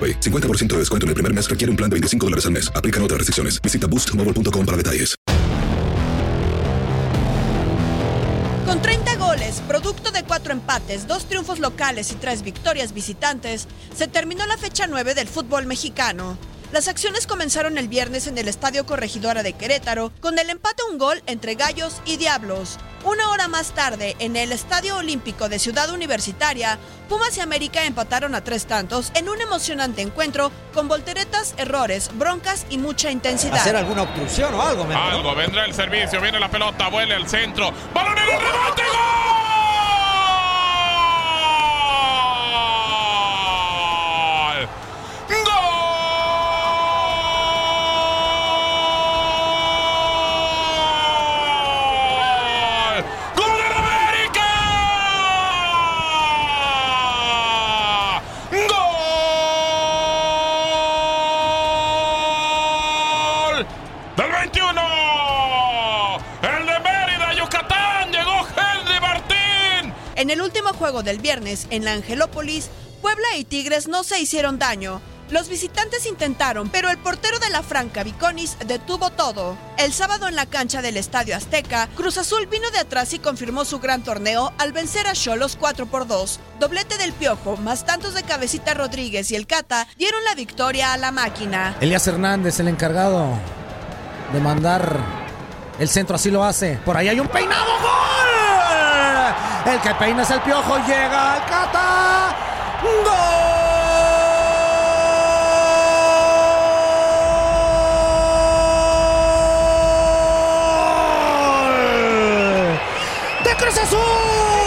AroPay. 50% de descuento en el primer mes requiere un plan de 25 dólares al mes. Aplican otras restricciones. Visita boostmobile.com para detalles. Con 30 goles, producto de cuatro empates, dos triunfos locales y tres victorias visitantes, se terminó la fecha 9 del fútbol mexicano. Las acciones comenzaron el viernes en el Estadio Corregidora de Querétaro con el empate a un gol entre Gallos y Diablos. Una hora más tarde, en el Estadio Olímpico de Ciudad Universitaria, Pumas y América empataron a tres tantos en un emocionante encuentro con volteretas, errores, broncas y mucha intensidad. ¿Hacer alguna obstrucción o algo? Algo, vendrá el servicio, viene la pelota, vuelve al centro. ¡Balón en el rebote! ¡Gol! En el último juego del viernes, en la Angelópolis, Puebla y Tigres no se hicieron daño. Los visitantes intentaron, pero el portero de la Franca, Viconis, detuvo todo. El sábado en la cancha del Estadio Azteca, Cruz Azul vino de atrás y confirmó su gran torneo al vencer a Cholos 4 por 2. Doblete del Piojo, más tantos de Cabecita Rodríguez y el Cata dieron la victoria a la máquina. Elías Hernández, el encargado de mandar el centro, así lo hace. Por ahí hay un peinado, ¡gol! El que peina es el piojo, llega al Cata. ¡Gol! ¡De Cruz Azul!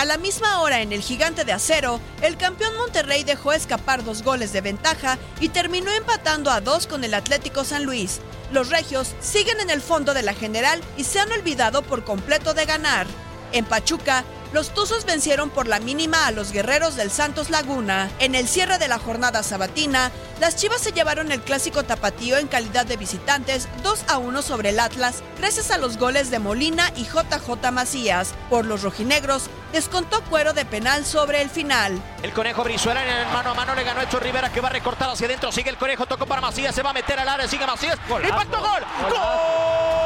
A la misma hora en el Gigante de Acero, el campeón Monterrey dejó escapar dos goles de ventaja y terminó empatando a dos con el Atlético San Luis. Los regios siguen en el fondo de la general y se han olvidado por completo de ganar. En Pachuca, los Tuzos vencieron por la mínima a los guerreros del Santos Laguna. En el cierre de la jornada sabatina, las Chivas se llevaron el clásico tapatío en calidad de visitantes 2 a 1 sobre el Atlas, gracias a los goles de Molina y JJ Macías. Por los rojinegros, descontó cuero de penal sobre el final. El conejo Brizuela en el mano a mano le ganó a Hecho Rivera que va a recortar hacia adentro. Sigue el conejo, tocó para Macías, se va a meter al área, sigue Macías. ¡Impacto gol! ¡Gol!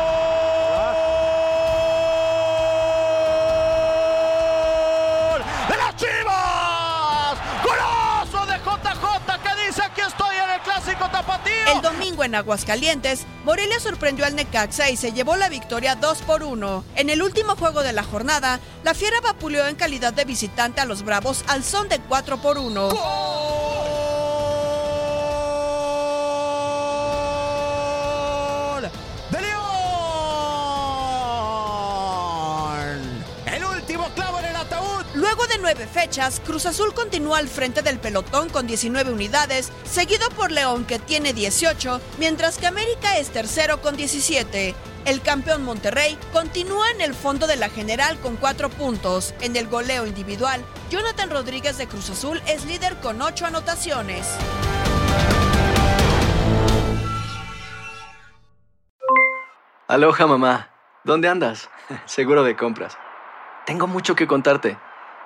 Tapatío! El domingo en Aguascalientes, Morelia sorprendió al Necaxa y se llevó la victoria 2 por 1. En el último juego de la jornada, la Fiera vapuleó en calidad de visitante a los Bravos al son de 4 por 1. ¡Gol! Luego de nueve fechas, Cruz Azul continúa al frente del pelotón con 19 unidades, seguido por León que tiene 18, mientras que América es tercero con 17. El campeón Monterrey continúa en el fondo de la general con 4 puntos. En el goleo individual, Jonathan Rodríguez de Cruz Azul es líder con 8 anotaciones. Aloha mamá, ¿dónde andas? Seguro de compras. Tengo mucho que contarte.